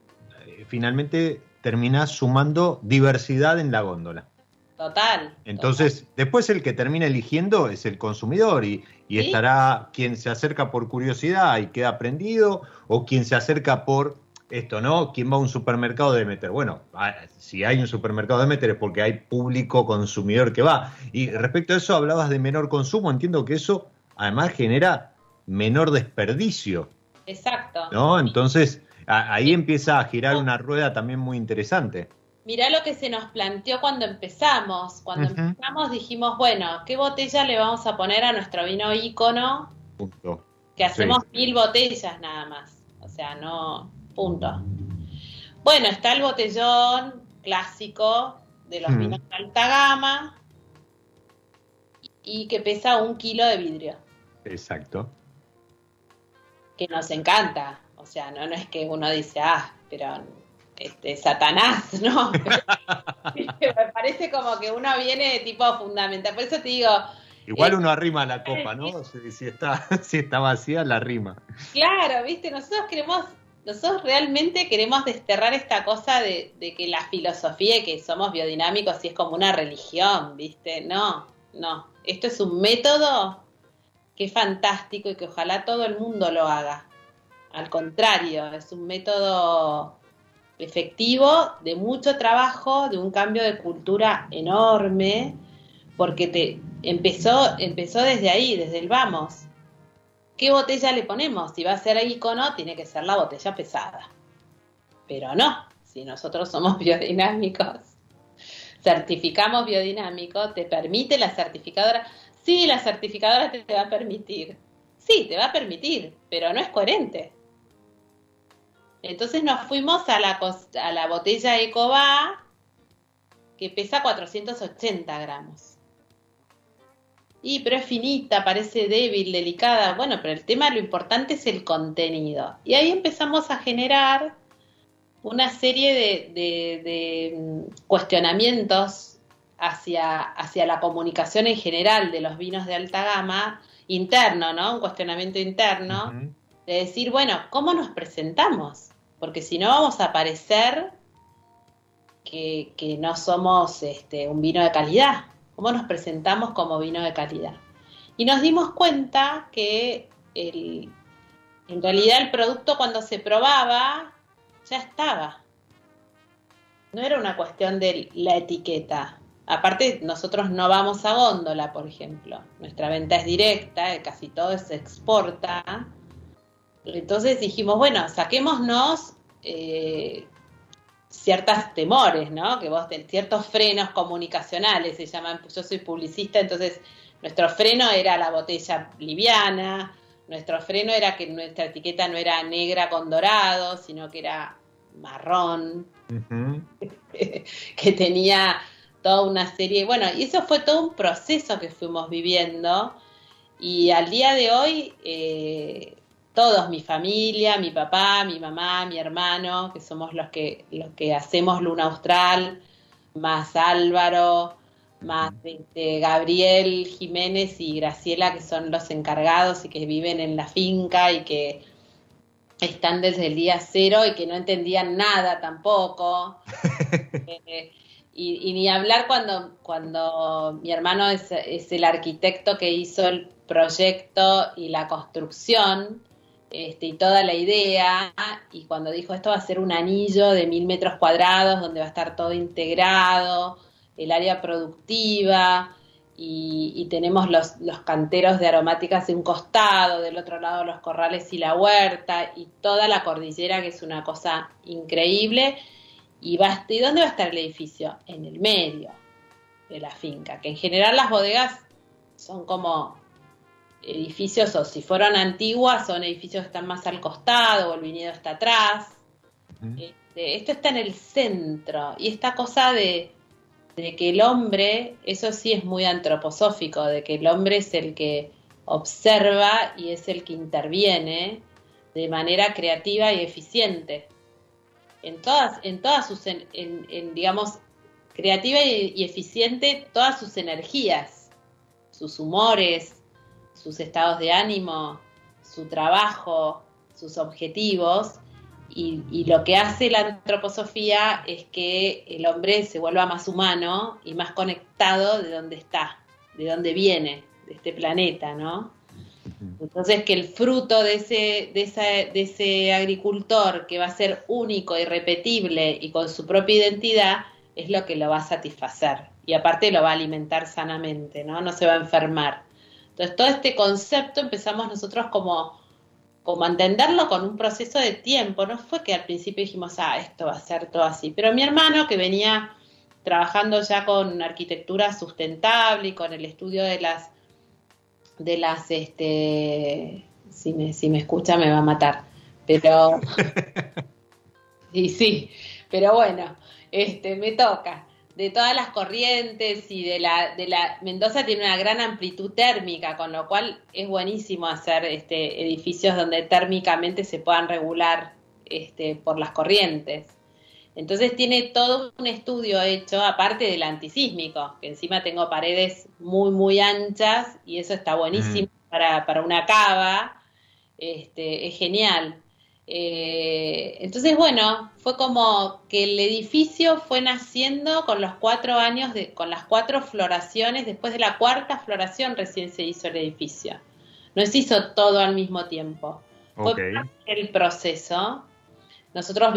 eh, finalmente terminás sumando diversidad en la góndola. Total. Entonces, después el que termina eligiendo es el consumidor y, y estará quien se acerca por curiosidad y queda prendido o quien se acerca por esto, ¿no? ¿Quién va a un supermercado de meter? Bueno, si hay un supermercado de meter es porque hay público consumidor que va. Y respecto a eso, hablabas de menor consumo. Entiendo que eso además genera menor desperdicio. Exacto. ¿No? Entonces, ahí empieza a girar una rueda también muy interesante. Mirá lo que se nos planteó cuando empezamos. Cuando empezamos dijimos, bueno, ¿qué botella le vamos a poner a nuestro vino ícono? Punto. Que hacemos mil botellas nada más. O sea, no, Punto. Bueno, está el botellón clásico de los vinos de alta gama y que pesa un kilo de vidrio. Exacto. Que nos encanta. O sea, no, no es que uno dice, ah, pero este, Satanás, ¿no? Me parece como que uno viene de tipo fundamental. Por eso te digo. Igual eh, uno arrima la copa, ¿no? Si, está, si está vacía, la arrima. Claro, viste, nosotros queremos nosotros realmente queremos desterrar esta cosa de, que la filosofía y que somos biodinámicos y es como una religión, ¿viste? No, no. Esto es un método que es fantástico y que ojalá todo el mundo lo haga. Al contrario, es un método efectivo, de mucho trabajo, de un cambio de cultura enorme, porque te empezó, empezó desde ahí, desde el vamos. ¿Qué botella le ponemos? Si va a ser icono, tiene que ser la botella pesada. Pero no, si nosotros somos biodinámicos, certificamos biodinámico, te permite la certificadora. Sí, la certificadora te, va a permitir. Sí, te va a permitir, pero no es coherente. Entonces nos fuimos a la, a la botella Ecoba que pesa 480 gramos. Y pero es finita, parece débil, delicada. Bueno, pero el tema, lo importante es el contenido. Y ahí empezamos a generar una serie de, mm, cuestionamientos hacia, hacia la comunicación en general de los vinos de alta gama, interno, ¿no? Un cuestionamiento interno, de decir, bueno, ¿cómo nos presentamos? Porque si no vamos a parecer que, que no somos este, un vino de calidad cómo nos presentamos como vino de calidad. Y nos dimos cuenta que en realidad el producto cuando se probaba ya estaba. No era una cuestión de la etiqueta. Aparte, nosotros no vamos a góndola, por ejemplo. Nuestra venta es directa, casi todo se exporta. Entonces dijimos, bueno, saquémonos eh, ciertos temores, ¿no? Que vos tenés ciertos frenos comunicacionales, se llaman, yo soy publicista, entonces nuestro freno era la botella liviana, nuestro freno era que nuestra etiqueta no era negra con dorado, sino que era marrón, que tenía toda una serie, bueno, y eso fue todo un proceso que fuimos viviendo y al día de hoy eh, todos, mi familia, mi papá, mi mamá, mi hermano, que somos los que, los que hacemos Luna Austral, más Álvaro, más este, Gabriel Jiménez y Graciela, que son los encargados y que viven en la finca y que están desde el día cero y que no entendían nada tampoco. Eh, y, ni hablar cuando, cuando mi hermano es, el arquitecto que hizo el proyecto y la construcción este, y toda la idea, y cuando dijo esto va a ser un anillo de mil metros cuadrados donde va a estar todo integrado, el área productiva, y, tenemos los, los, canteros de aromáticas de un costado, del otro lado los corrales y la huerta, y toda la cordillera, que es una cosa increíble. Y, va, ¿y dónde va a estar el edificio? En el medio de la finca, que en general las bodegas son como edificios, o si fueron antiguas, son edificios que están más al costado, o el viñedo está atrás. Este, esto está en el centro, y esta cosa de, que el hombre, eso sí es muy antroposófico, de que el hombre es el que observa y es el que interviene de manera creativa y eficiente. En todas, en todas sus, en, digamos, creativa y eficiente todas sus energías, sus humores, sus estados de ánimo, su trabajo, sus objetivos, y, lo que hace la antroposofía es que el hombre se vuelva más humano y más conectado de donde está, de dónde viene, de este planeta, ¿no? Entonces que el fruto de ese, de, de ese agricultor que va a ser único, irrepetible y con su propia identidad es lo que lo va a satisfacer y aparte lo va a alimentar sanamente, ¿no? No se va a enfermar. Entonces todo este concepto empezamos nosotros como como entenderlo con un proceso de tiempo. No fue que al principio dijimos, ah, esto va a ser todo así. Pero mi hermano, que venía trabajando ya con arquitectura sustentable y con el estudio de las, de las, este, si me, si me escucha me va a matar. Pero, y sí, pero bueno, este, me toca de todas las corrientes y de la, de la Mendoza tiene una gran amplitud térmica, con lo cual es buenísimo hacer este, edificios donde térmicamente se puedan regular este, por las corrientes. Entonces tiene todo un estudio hecho, aparte del antisísmico, que encima tengo paredes muy, muy anchas y eso está buenísimo para, para una cava, este, es genial. Eh, entonces, bueno, fue como que el edificio fue naciendo con los cuatro años, de, con las cuatro floraciones, después de la cuarta floración recién se hizo el edificio. No se hizo todo al mismo tiempo. Fue el proceso. Nosotros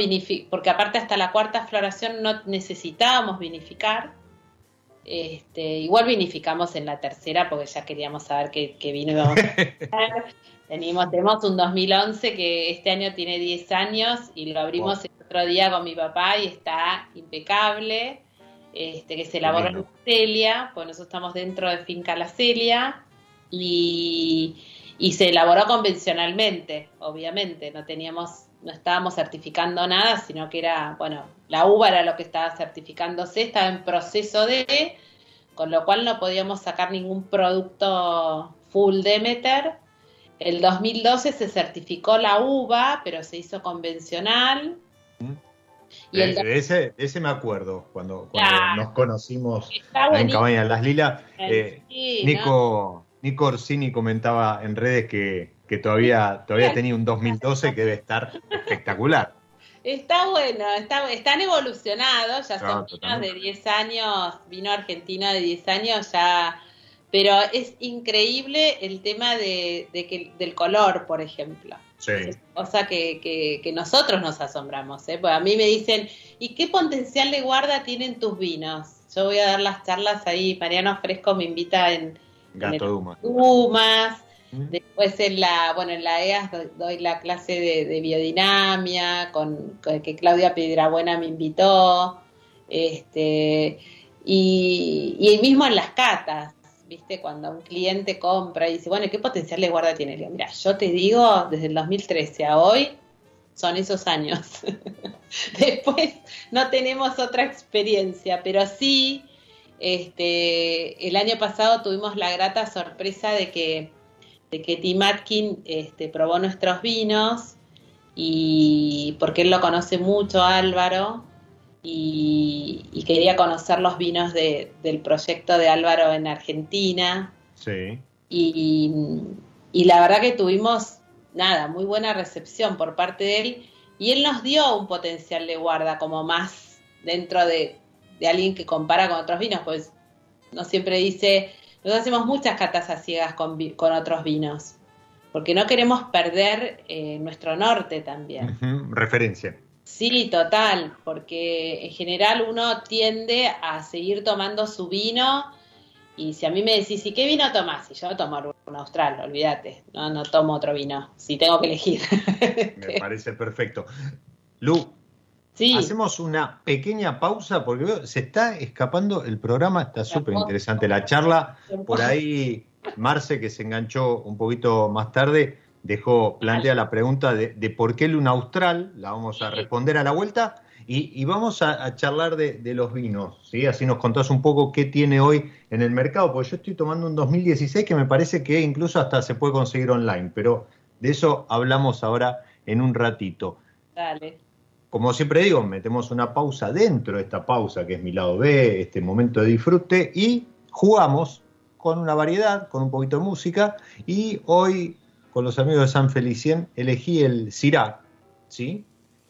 porque aparte hasta la cuarta floración no necesitábamos vinificar. Este, igual vinificamos en la tercera porque ya queríamos saber qué, qué vino íbamos a hacer. Tenemos, tenemos un 2011 que este año tiene 10 años y lo abrimos el otro día con mi papá y está impecable. Este, que se elaboró en la Celia, pues nosotros estamos dentro de Finca La Celia y, y se elaboró convencionalmente, obviamente, no teníamos, no estábamos certificando nada, sino que era, bueno, la uva era lo que estaba certificándose, estaba en proceso de, con lo cual no podíamos sacar ningún producto full Demeter el 2012 se certificó la uva, pero se hizo convencional. Y ese, ese me acuerdo, cuando, nos conocimos en Cabaña de las Lilas. Eh, Nico, Nico Orsini comentaba en redes que, todavía, todavía tenía un 2012 que debe estar espectacular. Está bueno, está, están evolucionados, ya son vinos de 10 años, vino argentino de 10 años, ya pero es increíble el tema de, que, del color, por ejemplo. Sí. Cosa que, que, nosotros nos asombramos. ¿eh? Pues a mí me dicen, ¿y qué potencial de guarda tienen tus vinos? Yo voy a dar las charlas ahí. Mariano Fresco me invita en, Gato Dumas. Dumas. Después en la, bueno, en la EAS doy, la clase de, biodinamia, con, que Claudia Piedrabuena me invitó. Este, y, y mismo en las catas ¿viste? Cuando un cliente compra y dice, bueno, ¿qué potencial de guarda tiene? Mira, yo te digo, desde el 2013 a hoy, son esos años. Después no tenemos otra experiencia, pero sí, este, el año pasado tuvimos la grata sorpresa de que, de que Tim Atkin este, probó nuestros vinos y porque él lo conoce mucho, Álvaro, y, quería conocer los vinos de, del proyecto de Álvaro en Argentina. Sí. Y, y, la verdad que tuvimos, nada, muy buena recepción por parte de él y él nos dio un potencial de guarda como más dentro de, de alguien que compara con otros vinos, pues no siempre dice, nosotros hacemos muchas catas a ciegas con, con otros vinos, porque no queremos perder eh, nuestro norte también. Referencia. Sí, total, porque en general uno tiende a seguir tomando su vino y si a mí me decís, ¿y qué vino tomás? Si yo tomo un austral, olvídate, no, no tomo otro vino, si tengo que elegir. me parece perfecto. Lu, sí. hacemos una pequeña pausa porque se está escapando el programa, está súper interesante la charla. Por ahí, Marce, que se enganchó un poquito más tarde, dejó, plantea la pregunta de, por qué Luna Austral, la vamos a responder a la vuelta, y, vamos a, charlar de, los vinos, ¿sí? Así nos contás un poco qué tiene hoy en el mercado, porque yo estoy tomando un 2016 que me parece que incluso hasta se puede conseguir online, pero de eso hablamos ahora en un ratito. Dale. Como siempre digo, metemos una pausa dentro de esta pausa que es mi lado B, este momento de disfrute, y jugamos con una variedad, con un poquito de música, y hoy con los amigos de San Felicien, elegí el Syrah, ¿sí?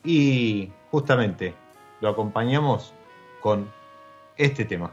y justamente lo acompañamos con este tema.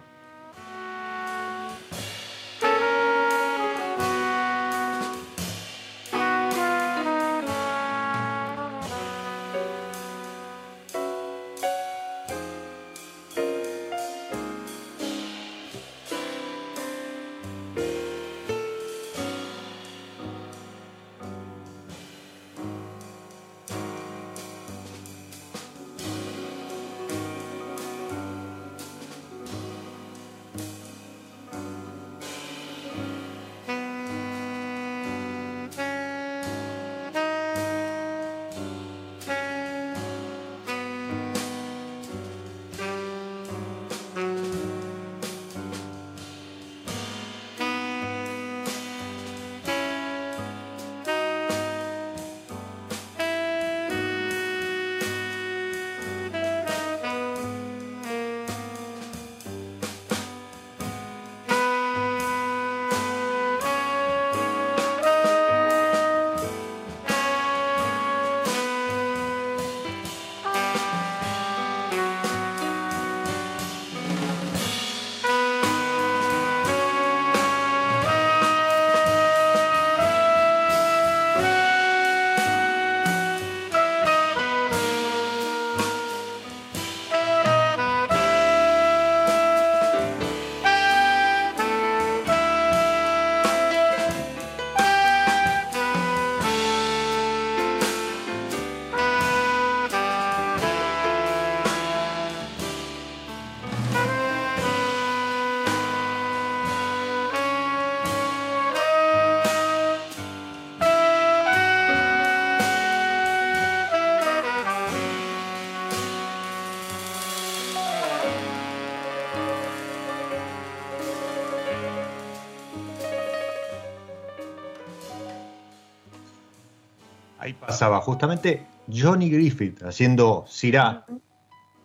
Pasaba justamente Johnny Griffith haciendo Sirá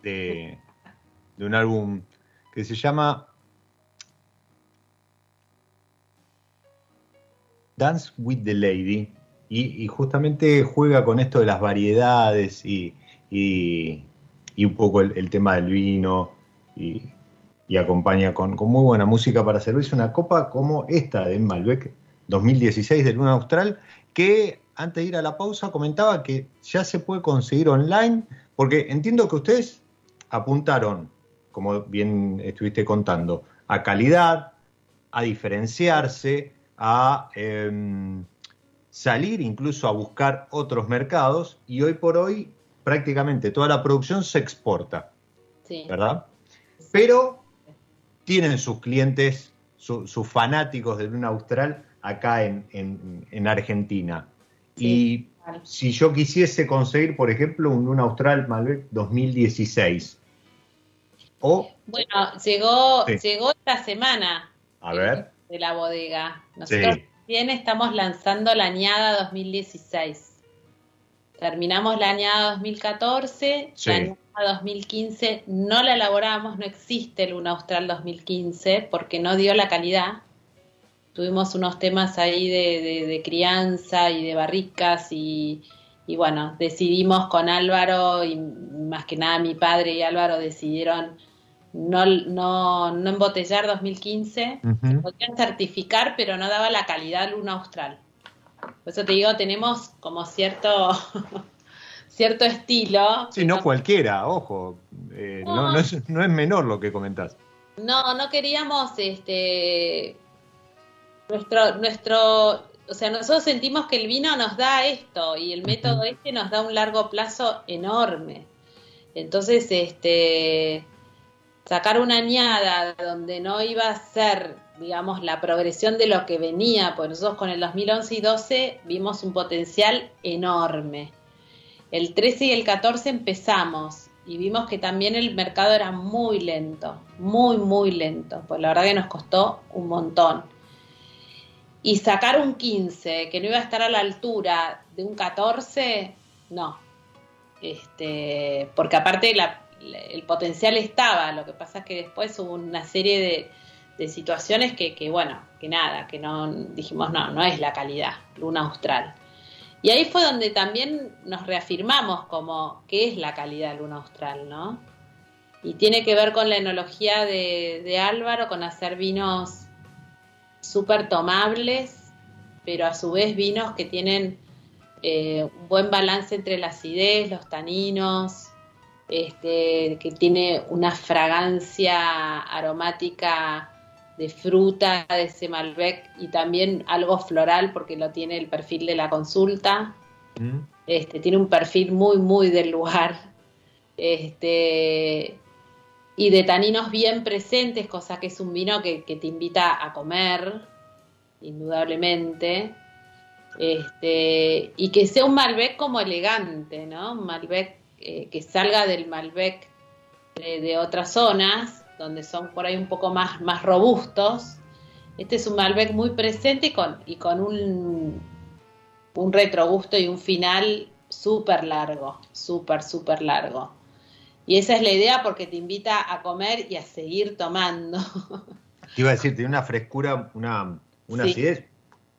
de, un álbum que se llama Dance with the Lady y, justamente juega con esto de las variedades y, un poco el, tema del vino y, acompaña con, con, muy buena música para servirse una copa como esta de Malbec 2016 de Luna Austral que antes de ir a la pausa, comentaba que ya se puede conseguir online, porque entiendo que ustedes apuntaron, como bien estuviste contando, a calidad, a diferenciarse, a em, salir incluso a buscar otros mercados, y hoy por hoy prácticamente toda la producción se exporta, ¿verdad? Pero tienen sus clientes, sus fanáticos de Luna Austral acá en Argentina y si yo quisiese conseguir, por ejemplo, un Luna Austral Malbec 2016. O, bueno, llegó, llegó esta semana. A ver. De la bodega. Nosotros bien estamos lanzando la añada 2016. Terminamos la añada 2014, la añada 2015 no la elaboramos, no existe el Luna Austral 2015 porque no dio la calidad tuvimos unos temas ahí de, crianza y de barricas y, bueno, decidimos con Álvaro y más que nada mi padre y Álvaro decidieron no, no, no embotellar 2015, podían certificar pero no daba la calidad Luna Austral. Por eso te digo, tenemos como cierto cierto estilo. Sí, no cualquiera, ojo, eh, no. No, es, no es menor lo que comentás. No, no queríamos este nuestro, nuestro, o sea, nosotros sentimos que el vino nos da esto y el método este nos da un largo plazo enorme. Entonces, este, sacar una añada donde no iba a ser, digamos, la progresión de lo que venía, pues nosotros con el 2011 y 12 vimos un potencial enorme. El 13 y el 14 empezamos y vimos que también el mercado era muy lento, muy, muy lento, pues la verdad que nos costó un montón y sacar un 15 que no iba a estar a la altura de un 14, no. Este, porque aparte el potencial estaba, lo que pasa es que después hubo una serie de, de situaciones que, que, bueno, que nada, que no dijimos, no, no es la calidad, Luna Austral. Y ahí fue donde también nos reafirmamos como qué es la calidad luna austral, ¿no? Y tiene que ver con la enología de, de Álvaro, con hacer vinos súper tomables, pero a su vez vinos que tienen eh, un buen balance entre la acidez, los taninos, este, que tiene una fragancia aromática de fruta de ese Malbec y también algo floral porque lo tiene el perfil de la consulta. Mm. Este, tiene un perfil muy, muy del lugar. Este, y de taninos bien presentes, cosa que es un vino que, te invita a comer, indudablemente. Este, y que sea un Malbec como elegante, ¿no? Un Malbec eh, que salga del Malbec de otras zonas donde son por ahí un poco más, más robustos. Este es un Malbec muy presente y con, y con un, un retrogusto y un final súper largo, súper, súper largo. Y esa es la idea porque te invita a comer y a seguir tomando. Te iba a decir, tiene una frescura, una, una acidez.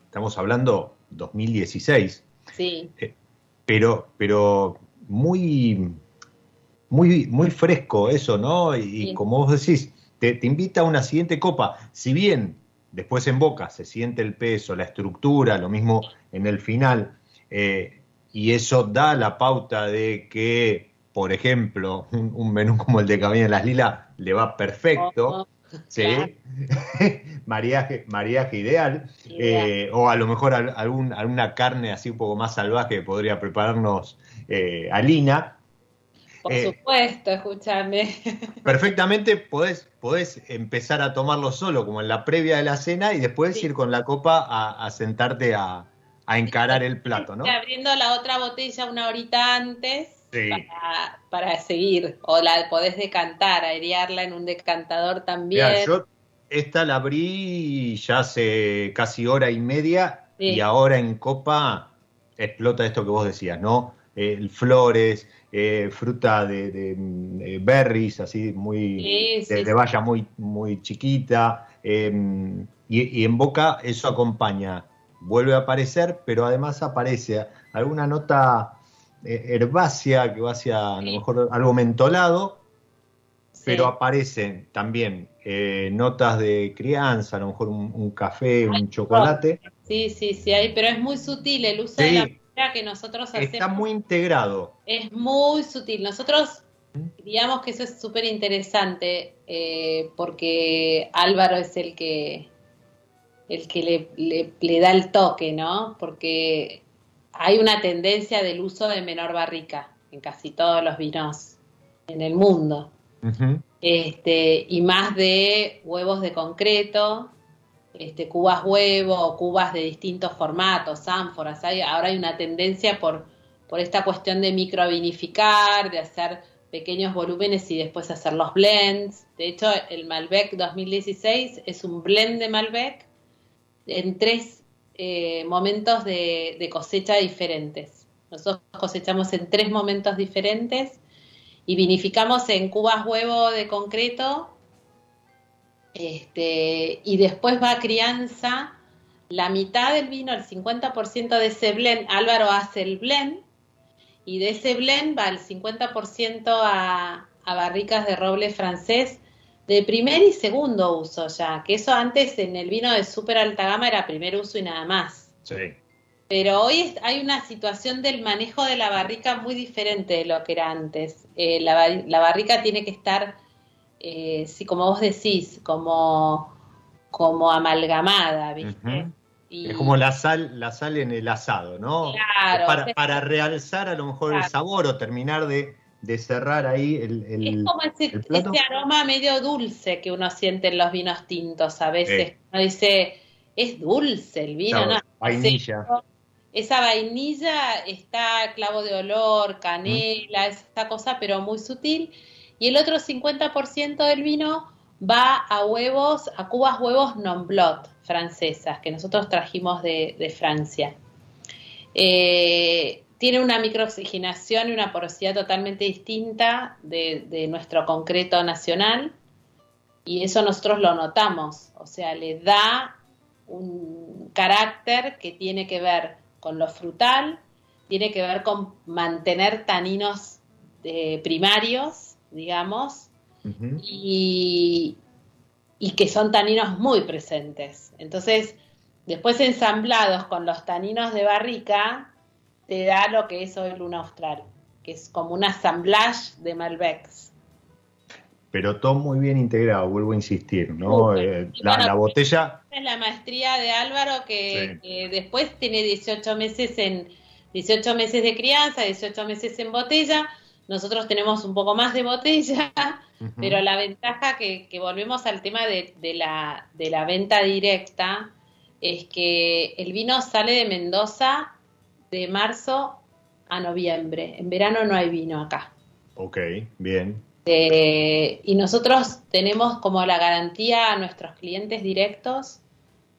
Estamos hablando 2016. Sí. Eh, pero, pero muy, muy, muy fresco eso, ¿no? Y como vos decís, te, invita a una siguiente copa. Si bien después en boca se siente el peso, la estructura, lo mismo en el final, eh, y eso da la pauta de que, por ejemplo, un, menú como el de Camino de las Lilas le va perfecto. Oh, sí, mariaje, mariaje ideal, eh, o a lo mejor algún, alguna carne así un poco más salvaje podría prepararnos eh, Alina, por eh, supuesto, escúchame. Perfectamente podés, podés empezar a tomarlo solo, como en la previa de la cena, y después ir con la copa a, sentarte a, encarar el plato, ¿no? Abriendo la otra botella una horita antes para, seguir, o la podés decantar, airearla en un decantador también. yo esta la abrí ya hace casi hora y media, y ahora en copa explota esto que vos decías, ¿no? El flores, eh, fruta de, berries, así muy de, valla muy, muy chiquita, em, y, en boca eso acompaña, vuelve a aparecer, pero además aparece alguna nota eh, herbácea que va hacia a lo mejor algo mentolado, pero aparecen también eh, notas de crianza, a lo mejor un, café, un chocolate. Sí, sí, sí, hay, pero es muy sutil el uso de la que nosotros hacemos. Está muy integrado. Es muy sutil. Nosotros digamos que eso es súper interesante eh, porque Álvaro es el que el que le, le, da el toque, ¿no? Porque hay una tendencia del uso de menor barrica en casi todos los vinos en el mundo. este, y más de huevos de concreto, este, cubas huevo cubas de distintos formatos, ánforas. Hay, ahora hay una tendencia por, por esta cuestión de microvinificar, de hacer pequeños volúmenes y después hacer los blends. De hecho, el Malbec 2016 es un blend de Malbec en tres eh, momentos de, cosecha diferentes. Nosotros cosechamos en tres momentos diferentes y vinificamos en cubas huevo de concreto este, y después va a crianza, la mitad del vino, el 50% de ese blend, Álvaro hace el blend, y de ese blend va el 50% a, a barricas de roble francés de primer y segundo uso ya, que eso antes en el vino de súper alta gama era primer uso y nada más. Sí. Pero hoy hay una situación del manejo de la barrica muy diferente de lo que era antes. Eh, la, la, barrica tiene que estar eh, sí, como vos decís, como, como amalgamada, ¿viste? es como la sal, la sal en el asado, ¿no? Claro. Para, realzar a lo mejor el sabor o terminar de, cerrar ahí el, el Es como ese, aroma medio dulce que uno siente en los vinos tintos a veces. Uno dice, es dulce el vino, ¿no? Vainilla. Esa vainilla está clavo de olor, canela, esa cosa, pero muy sutil y el otro 50% del vino va a huevos, a cubas huevos non-blot francesas, que nosotros trajimos de, Francia. Eh, tiene una microoxigenación y una porosidad totalmente distinta de, nuestro concreto nacional y eso nosotros lo notamos, o sea, le da un carácter que tiene que ver con lo frutal tiene que ver con mantener taninos eh, primarios, digamos, y, y que son taninos muy presentes. Entonces, después ensamblados con los taninos de barrica, te da lo que es hoy Luna Austral, que es como un assemblage de Malbecs. Pero todo muy bien integrado, vuelvo a insistir, ¿no? Eh, la, botella... Es la maestría de Álvaro que, después tiene 18 meses en 18 meses de crianza, 18 meses en botella. Nosotros tenemos un poco más de botella, pero la ventaja que, volvemos al tema de, la, de la venta directa es que el vino sale de Mendoza de marzo a noviembre. En verano no hay vino acá. Ok, bien. Eh, y nosotros tenemos como la garantía a nuestros clientes directos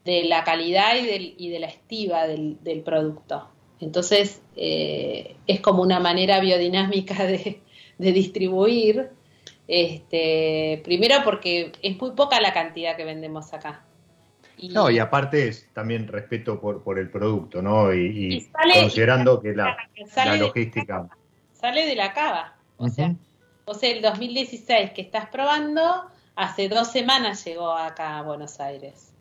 de la calidad y, de la estiva del, producto. Entonces, eh, es como una manera biodinámica de, distribuir. Este, primero porque es muy poca la cantidad que vendemos acá. No, y aparte es también respeto por, por el producto, ¿no? Y, considerando que la, logística... sale de la cava. O sea, o sea, el 2016 que estás probando, hace dos semanas llegó acá a Buenos Aires.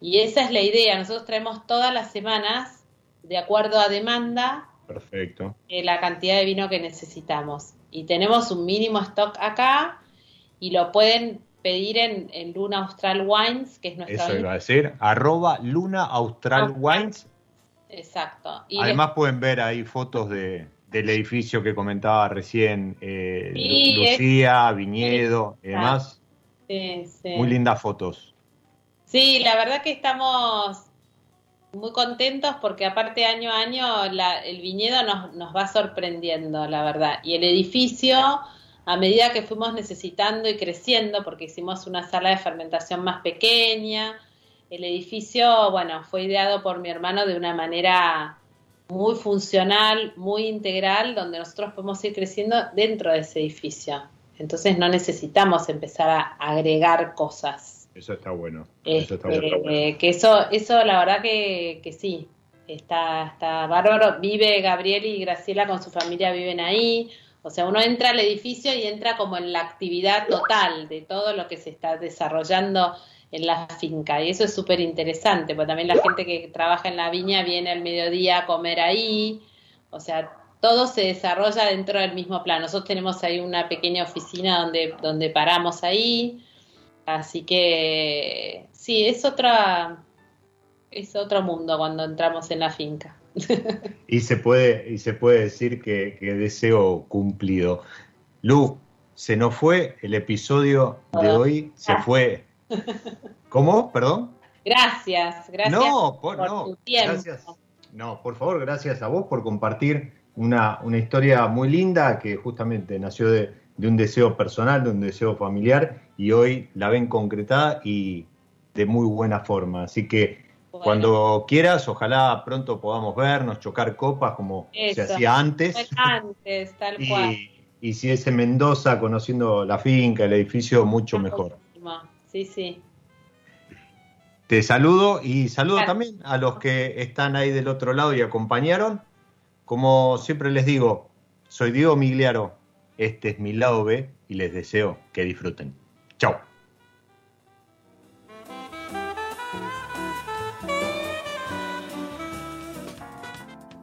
Y esa es la idea. Nosotros traemos todas las semanas, de acuerdo a demanda, Perfecto. Eh, la cantidad de vino que necesitamos. Y tenemos un mínimo stock acá y lo pueden pedir en, Luna Austral Wines, que es nuestra... Eso iba a decir, arroba Luna Austral Wines. Exacto. Y Además pueden ver ahí fotos de, del edificio que comentaba recién eh, Lucía, Viñedo y demás. Muy lindas fotos. Sí, la verdad que estamos muy contentos porque aparte año a año el viñedo nos, nos va sorprendiendo, la verdad. Y el edificio, a medida que fuimos necesitando y creciendo, porque hicimos una sala de fermentación más pequeña, el edificio, bueno, fue ideado por mi hermano de una manera muy funcional, muy integral, donde nosotros podemos ir creciendo dentro de ese edificio. Entonces no necesitamos empezar a agregar cosas. Eso está bueno. eso está este, bueno. que eso, eso la verdad que, que sí, está, está bárbaro. Vive Gabriel y Graciela con su familia, viven ahí. O sea, uno entra al edificio y entra como en la actividad total de todo lo que se está desarrollando en la finca. Y eso es súper interesante, porque también la gente que trabaja en la viña viene al mediodía a comer ahí. O sea, todo se desarrolla dentro del mismo plan. Nosotros tenemos ahí una pequeña oficina donde, donde paramos ahí. Así que sí, es otra es otro mundo cuando entramos en la finca. Y se puede, y se puede decir que, que deseo cumplido. Lu, se nos fue el episodio de hoy, se fue ¿Cómo? ¿Perdón? Gracias, gracias no, por, tu tiempo. Gracias. No, por favor, gracias a vos por compartir una, una historia muy linda que justamente nació de, un deseo personal, de un deseo familiar y hoy la ven concretada y de muy buena forma. Así que cuando quieras, ojalá pronto podamos vernos, chocar copas como se hacía antes. Antes, tal cual. Y si es en Mendoza, conociendo la finca, el edificio, mucho mejor sí, sí. Te saludo y saludo también a los que están ahí del otro lado y acompañaron. Como siempre les digo, soy Diego Migliaro, este es mi lado B y les deseo que disfruten. Chao.